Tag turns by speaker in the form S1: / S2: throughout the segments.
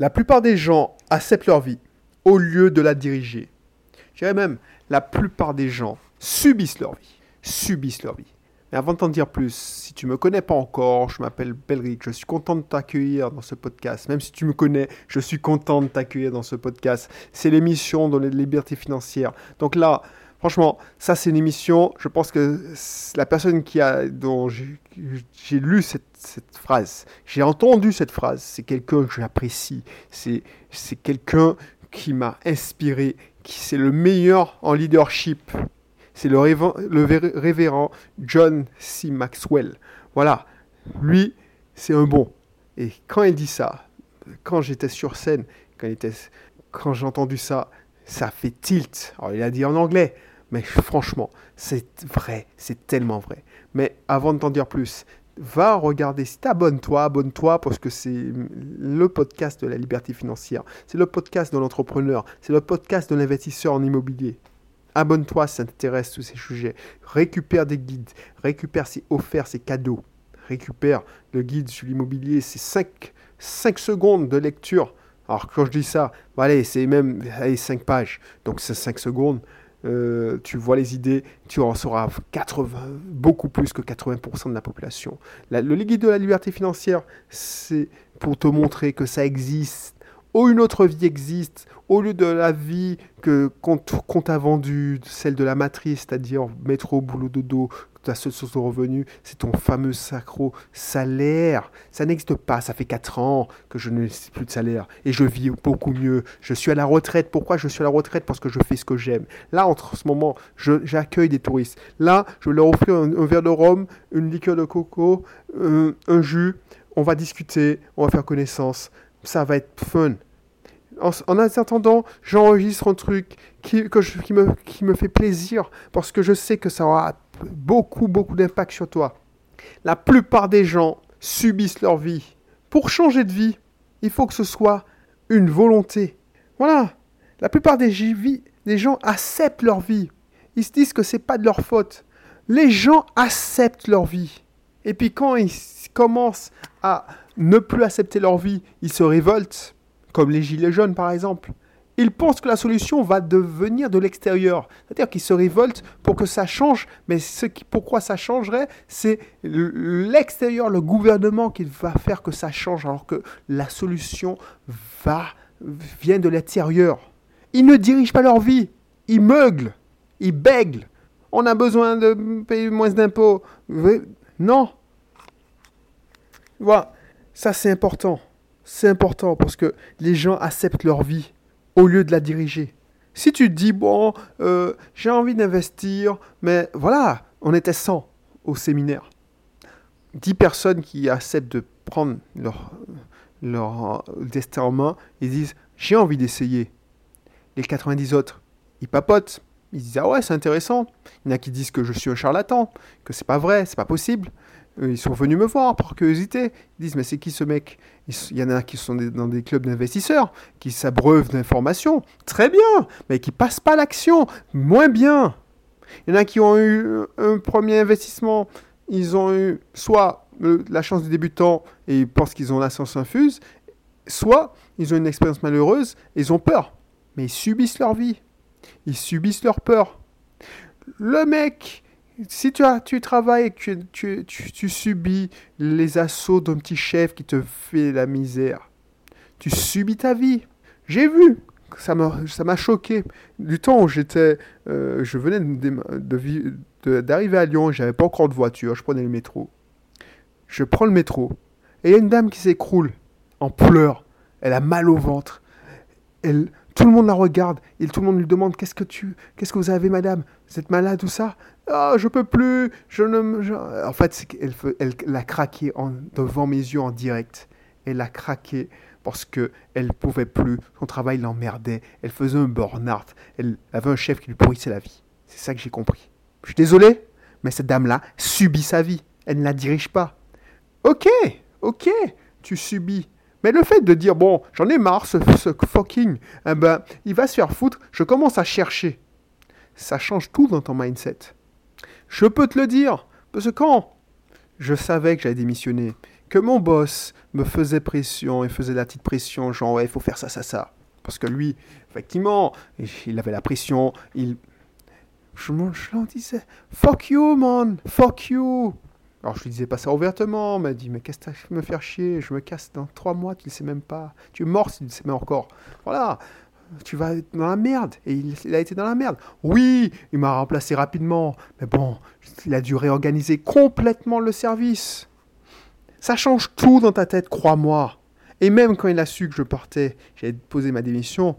S1: La plupart des gens acceptent leur vie au lieu de la diriger. Je dirais même, la plupart des gens subissent leur vie. Subissent leur vie. Mais avant de t'en dire plus, si tu ne me connais pas encore, je m'appelle Belric, je suis content de t'accueillir dans ce podcast. Même si tu me connais, je suis content de t'accueillir dans ce podcast. C'est l'émission de la liberté financière. Donc là, franchement, ça c'est une émission, je pense que la personne qui a, dont j'ai lu cette, phrase, j'ai entendu cette phrase, c'est quelqu'un que j'apprécie, c'est quelqu'un qui m'a inspiré, qui c'est le meilleur en leadership c'est le, révérend John C. Maxwell. Voilà, lui, c'est un bon. Et quand il dit ça, quand j'étais sur scène, quand, quand j'ai entendu ça, ça fait tilt. Alors il a dit en anglais, mais franchement, c'est vrai, c'est tellement vrai. Mais avant de t'en dire plus, va regarder, si t'abonnes-toi, abonne-toi parce que c'est le podcast de la liberté financière, c'est le podcast de l'entrepreneur, c'est le podcast de l'investisseur en immobilier. Abonne-toi si ça t'intéresse tous ces sujets. Récupère des guides, récupère ses offerts, ses cadeaux. Récupère le guide sur l'immobilier, c'est 5, 5 secondes de lecture. Alors quand je dis ça, allez, c'est même allez, 5 pages, donc c'est 5 secondes. Euh, tu vois les idées, tu en sauras 80, beaucoup plus que 80% de la population. le guide de la liberté financière, c'est pour te montrer que ça existe ou une autre vie existe, au lieu de la vie que qu'on t'a vendue, celle de la matrice, c'est-à-dire métro, boulot, dodo, ta seule source de revenus, c'est ton fameux sacro salaire. Ça n'existe pas, ça fait 4 ans que je n'ai plus de salaire et je vis beaucoup mieux. Je suis à la retraite. Pourquoi je suis à la retraite? Parce que je fais ce que j'aime. Là, en ce moment, j'accueille des touristes. Là, je leur offrir un, verre de rhum, une liqueur de coco, euh, un jus. On va discuter, on va faire connaissance ça va être fun. En, attendant, j'enregistre un truc qui, me, fait plaisir parce que je sais que ça aura beaucoup, beaucoup d'impact sur toi. La plupart des gens subissent leur vie. Pour changer de vie, il faut que ce soit une volonté. Voilà. La plupart des, gens acceptent leur vie. Ils se disent que c'est pas de leur faute. Les gens acceptent leur vie. Et puis quand ils commencent à ne plus accepter leur vie, ils se révoltent, comme les gilets jaunes par exemple. Ils pensent que la solution va devenir de l'extérieur. C'est-à-dire qu'ils se révoltent pour que ça change, mais ce qui, pourquoi ça changerait, c'est l'extérieur, le gouvernement qui va faire que ça change, alors que la solution va, vient de l'intérieur. Ils ne dirigent pas leur vie, ils meuglent, ils bèglent. On a besoin de payer moins d'impôts. Non. Voilà. Ça, c'est important. C'est important parce que les gens acceptent leur vie au lieu de la diriger. Si tu dis, bon, euh, j'ai envie d'investir, mais voilà, on était 100 au séminaire. 10 personnes qui acceptent de prendre leur, leur destin en main, ils disent, j'ai envie d'essayer. Les 90 autres, ils papotent. Ils disent, ah ouais, c'est intéressant. Il y en a qui disent que je suis un charlatan, que c'est pas vrai, c'est pas possible. Ils sont venus me voir par curiosité. Ils disent, mais c'est qui ce mec? Il y en a qui sont dans des clubs d'investisseurs, qui s'abreuvent d'informations. Très bien, mais qui passent pas l'action. Moins bien. Il y en a qui ont eu un premier investissement. Ils ont eu soit la chance du débutant et ils pensent qu'ils ont la science infuse, soit ils ont une expérience malheureuse et ils ont peur. Mais ils subissent leur vie. Ils subissent leur peur. Le mec si tu, as, tu travailles et que tu, tu, subis les assauts d'un petit chef qui te fait la misère, tu subis ta vie. J'ai vu, ça m'a choqué. Du temps où j'étais, euh, je venais d'arriver de, de, à Lyon, j'avais pas encore de voiture, je prenais le métro. Je prends le métro et il y a une dame qui s'écroule en pleurs. Elle a mal au ventre. Elle, tout le monde la regarde et tout le monde lui demande qu'est-ce que tu, qu'est-ce que vous avez, madame? Vous êtes malade ou ça? Ah, je peux plus. Je ne. En fait, elle, elle, l'a craqué en, devant mes yeux en direct. Elle a craqué parce que elle pouvait plus. Son travail l'emmerdait. Elle faisait un burn-out. Elle avait un chef qui lui pourrissait la vie. C'est ça que j'ai compris. Je suis désolé, mais cette dame-là subit sa vie. Elle ne la dirige pas. Ok, ok, tu subis. Mais le fait de dire, bon, j'en ai marre, ce, fucking, eh ben, il va se faire foutre, je commence à chercher. Ça change tout dans ton mindset. Je peux te le dire, parce que quand je savais que j'allais démissionner, que mon boss me faisait pression, il faisait la petite pression, genre ouais, il faut faire ça, ça, ça. Parce que lui, effectivement, il avait la pression, il... Je, je disais, fuck you, man, fuck you. Alors je lui disais pas ça ouvertement, m'a dit, mais qu'est-ce que tu me faire chier, je me casse dans trois mois, tu ne sais même pas. Tu es mort si tu ne sais même encore. Voilà, tu vas être dans la merde. Et il, a été dans la merde. Oui, il m'a remplacé rapidement, mais bon, il a dû réorganiser complètement le service. Ça change tout dans ta tête, crois-moi. Et même quand il a su que je partais, j'avais posé ma démission,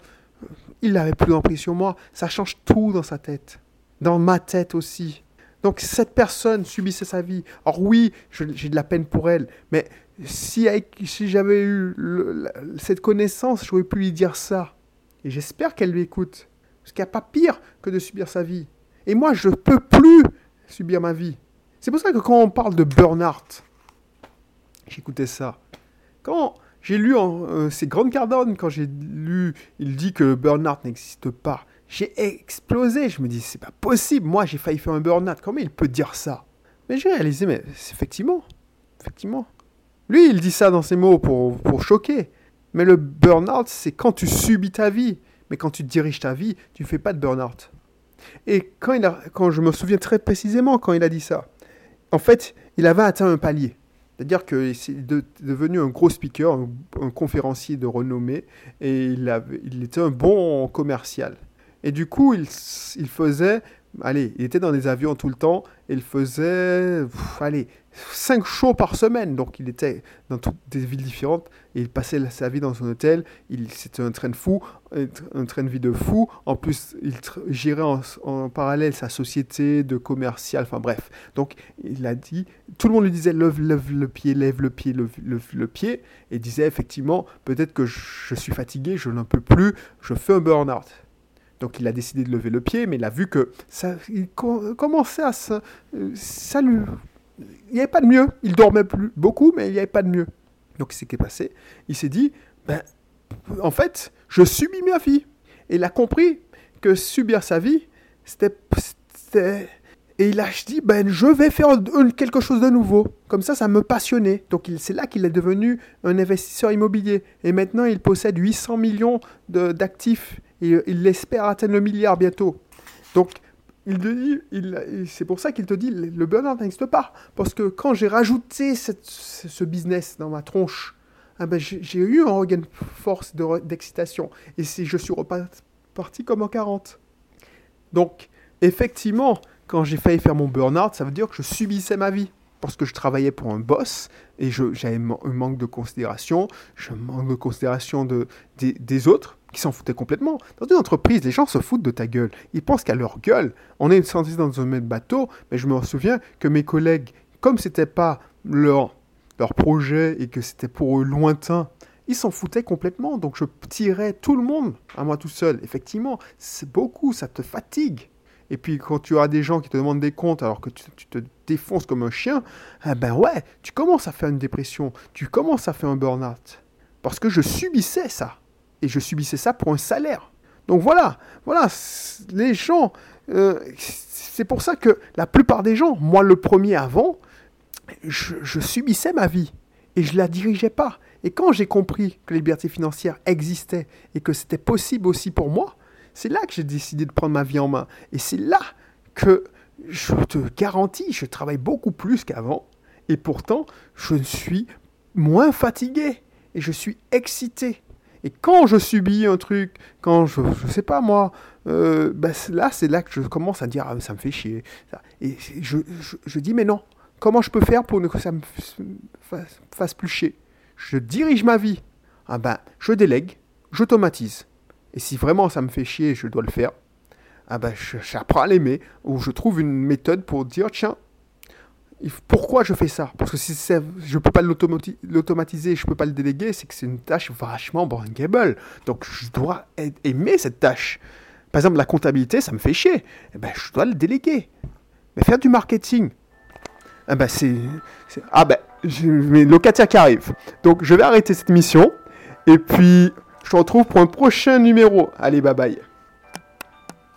S1: il n'avait plus d'emprise sur moi. Ça change tout dans sa tête. Dans ma tête aussi. Donc cette personne subissait sa vie. Alors oui, j'ai de la peine pour elle, mais si, j'avais eu cette connaissance, j'aurais pu lui dire ça. Et j'espère qu'elle lui écoute. Parce qu'il n'y a pas pire que de subir sa vie. Et moi, je ne peux plus subir ma vie. C'est pour ça que quand on parle de burn-out, j'écoutais ça. Quand j'ai lu euh, c'est Grant Cardone, quand j'ai lu, il dit que le burn-out n'existe pas. J'ai explosé. Je me dis, c'est pas possible. Moi, j'ai failli faire un burn-out. Comment il peut dire ça? Mais j'ai réalisé, mais effectivement, effectivement. Lui, il dit ça dans ses mots pour, pour choquer. Mais le burn-out, c'est quand tu subis ta vie. Mais quand tu diriges ta vie, tu ne fais pas de burn-out. Et quand, il a, quand je me souviens très précisément quand il a dit ça, en fait, il avait atteint un palier. C'est-à-dire qu'il est devenu un gros speaker, un, conférencier de renommée, et il, il, était un bon commercial. Et du coup, il, faisait allez, il était dans des avions tout le temps, et il faisait, allez, 5 shows par semaine, donc il était dans toutes des villes différentes, et il passait sa vie dans son hôtel, c'était un train de fou, un train de vie de fou, en plus il gérait en, parallèle sa société de commercial, enfin bref, donc il a dit, tout le monde lui disait lève, lève le pied, lève le pied, lève, le pied, et disait effectivement, peut-être que je suis fatigué, je n'en peux plus, je fais un burn-out. Donc il a décidé de lever le pied, mais il a vu que ça il commençait à se... Ça. Il n'y avait pas de mieux. Il dormait plus beaucoup, mais il n'y avait pas de mieux. Donc ce qui s'est passé? Il s'est dit, ben, en fait, je subis ma vie. Et il a compris que subir sa vie, c'était... Et il a dit, ben, je vais faire quelque chose de nouveau. Comme ça, ça me passionnait. Donc c'est là qu'il est devenu un investisseur immobilier. Et maintenant, il possède 800 millions d'actifs et il espère atteindre le milliard bientôt. Donc, il dit, il, c'est pour ça qu'il te dit, le burn-out n'existe pas. Parce que quand j'ai rajouté ce business dans ma tronche, ah ben j'ai eu un regain de force, d'excitation. et je suis reparti comme en 40. Donc, effectivement, quand j'ai failli faire mon burn-out, ça veut dire que je subissais ma vie. Parce que je travaillais pour un boss et j'avais un manque de considération, je manque de considération de, des autres qui s'en foutaient complètement. Dans une entreprise, les gens se foutent de ta gueule. Ils pensent qu'à leur gueule. On est senti dans un même bateau, mais je me souviens que mes collègues, comme c'était pas leur, leur projet et que c'était pour eux lointain, ils s'en foutaient complètement. Donc je tirais tout le monde à moi tout seul. Effectivement, c'est beaucoup, ça te fatigue. Et puis quand tu as des gens qui te demandent des comptes alors que tu, tu te défonces comme un chien, eh ben ouais, tu commences à faire une dépression, tu commences à faire un burn-out. Parce que je subissais ça et je subissais ça pour un salaire. Donc voilà, voilà, les gens, euh, c'est pour ça que la plupart des gens, moi le premier avant, je, subissais ma vie et je la dirigeais pas. Et quand j'ai compris que la liberté financière existait et que c'était possible aussi pour moi, c'est là que j'ai décidé de prendre ma vie en main. Et c'est là que je te garantis, je travaille beaucoup plus qu'avant. Et pourtant, je suis moins fatigué et je suis excité. Et quand je subis un truc, quand je, ne sais pas moi, euh, ben là c'est là que je commence à dire ah, ça me fait chier. Et je, je, dis mais non, comment je peux faire pour que ça me fasse plus chier? Je dirige ma vie. Ah ben, je délègue, j'automatise. Et si vraiment ça me fait chier, je dois le faire. Ah ben, j'apprends à l'aimer ou je trouve une méthode pour dire tiens, pourquoi je fais ça? Parce que si je ne peux pas l'automatiser, je ne peux pas le déléguer, c'est que c'est une tâche vachement bankable. Donc je dois aimer cette tâche. Par exemple, la comptabilité, ça me fait chier. Eh ben, je dois le déléguer. Mais faire du marketing, eh ben, c'est... Ah ben, mes locataires qui arrivent. Donc je vais arrêter cette mission. Et puis, je te retrouve pour un prochain numéro. Allez, bye bye.